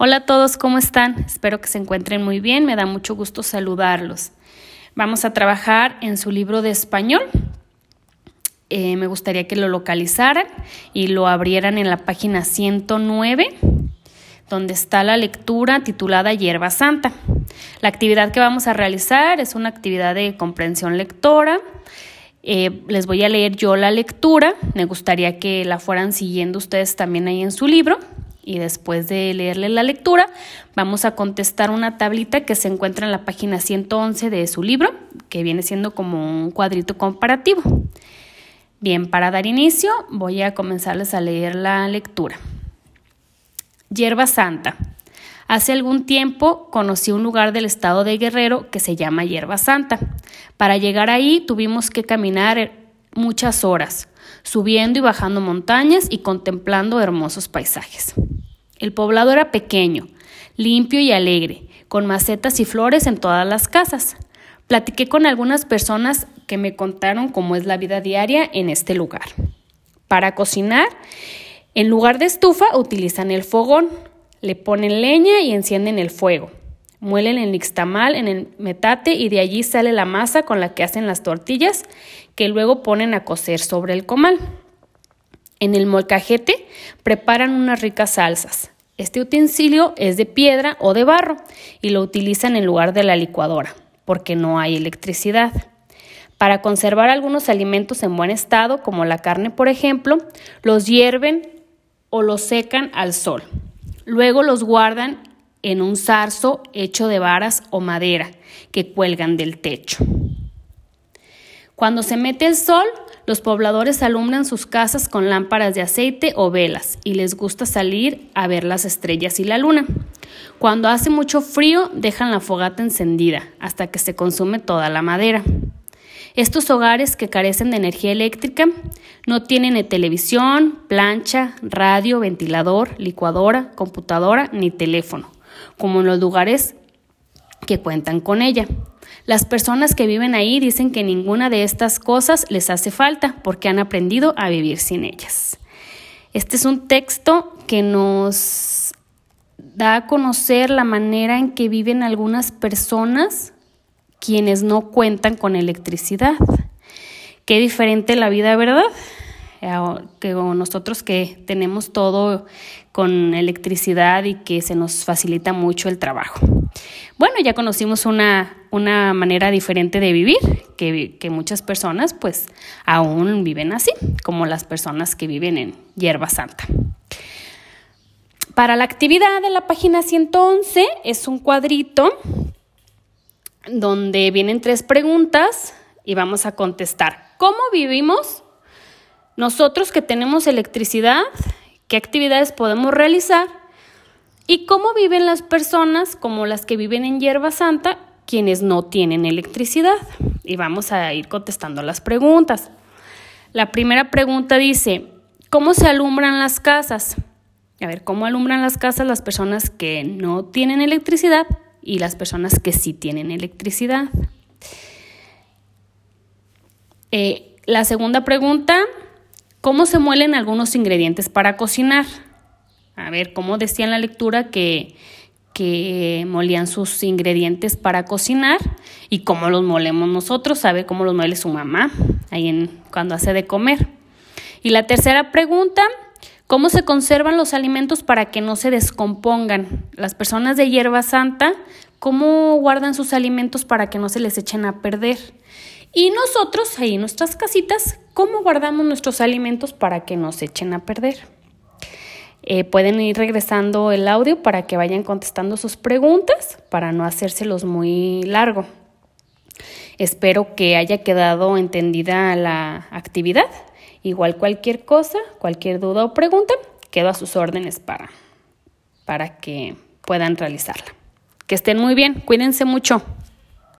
Hola a todos, ¿cómo están? Espero que se encuentren muy bien, me da mucho gusto saludarlos. Vamos a trabajar en su libro de español. Eh, me gustaría que lo localizaran y lo abrieran en la página 109, donde está la lectura titulada Hierba Santa. La actividad que vamos a realizar es una actividad de comprensión lectora. Eh, les voy a leer yo la lectura. Me gustaría que la fueran siguiendo ustedes también ahí en su libro y después de leerle la lectura vamos a contestar una tablita que se encuentra en la página 111 de su libro, que viene siendo como un cuadrito comparativo. Bien, para dar inicio voy a comenzarles a leer la lectura. Hierba Santa. Hace algún tiempo conocí un lugar del estado de Guerrero que se llama Hierba Santa. Para llegar ahí tuvimos que caminar muchas horas, subiendo y bajando montañas y contemplando hermosos paisajes. El poblado era pequeño, limpio y alegre, con macetas y flores en todas las casas. Platiqué con algunas personas que me contaron cómo es la vida diaria en este lugar. Para cocinar, en lugar de estufa utilizan el fogón, le ponen leña y encienden el fuego. Muelen el nixtamal en el metate y de allí sale la masa con la que hacen las tortillas que luego ponen a cocer sobre el comal. En el molcajete preparan unas ricas salsas. Este utensilio es de piedra o de barro y lo utilizan en lugar de la licuadora, porque no hay electricidad. Para conservar algunos alimentos en buen estado, como la carne por ejemplo, los hierven o los secan al sol. Luego los guardan en un zarzo hecho de varas o madera que cuelgan del techo. Cuando se mete el sol, los pobladores alumbran sus casas con lámparas de aceite o velas y les gusta salir a ver las estrellas y la luna. Cuando hace mucho frío, dejan la fogata encendida hasta que se consume toda la madera. Estos hogares que carecen de energía eléctrica no tienen televisión, plancha, radio, ventilador, licuadora, computadora ni teléfono, como en los lugares que cuentan con ella. Las personas que viven ahí dicen que ninguna de estas cosas les hace falta porque han aprendido a vivir sin ellas. Este es un texto que nos da a conocer la manera en que viven algunas personas quienes no cuentan con electricidad. Qué diferente la vida, ¿verdad? Eh, que nosotros que tenemos todo con electricidad y que se nos facilita mucho el trabajo. Bueno, ya conocimos una, una manera diferente de vivir, que, que, muchas personas pues aún viven así, como las personas que viven en Hierba Santa. Para la actividad de la página 111 es un cuadrito donde vienen tres preguntas y vamos a contestar. ¿Cómo vivimos nosotros que tenemos electricidad? ¿Qué actividades podemos realizar? ¿Y cómo viven las personas como las que viven en Hierba Santa, quienes no tienen electricidad? Y vamos a ir contestando las preguntas. La primera pregunta dice, ¿cómo se alumbran las casas? A ver, ¿cómo alumbran las casas las personas que no tienen electricidad y las personas que sí tienen electricidad? Eh, la segunda pregunta, ¿cómo se muelen algunos ingredientes para cocinar? A ver, ¿cómo decía en la lectura que, que molían sus ingredientes para cocinar y cómo los molemos nosotros, sabe cómo los muele su mamá ahí en, cuando hace de comer. Y la tercera pregunta, ¿cómo se conservan los alimentos para que no se descompongan? Las personas de hierba santa, ¿cómo guardan sus alimentos para que no se les echen a perder? Y nosotros ahí en nuestras casitas, ¿cómo guardamos nuestros alimentos para que no se echen a perder? Eh, pueden ir regresando el audio para que vayan contestando sus preguntas para no hacérselos muy largo. Espero que haya quedado entendida la actividad. Igual cualquier cosa, cualquier duda o pregunta, quedo a sus órdenes para, para que puedan realizarla. Que estén muy bien, cuídense mucho.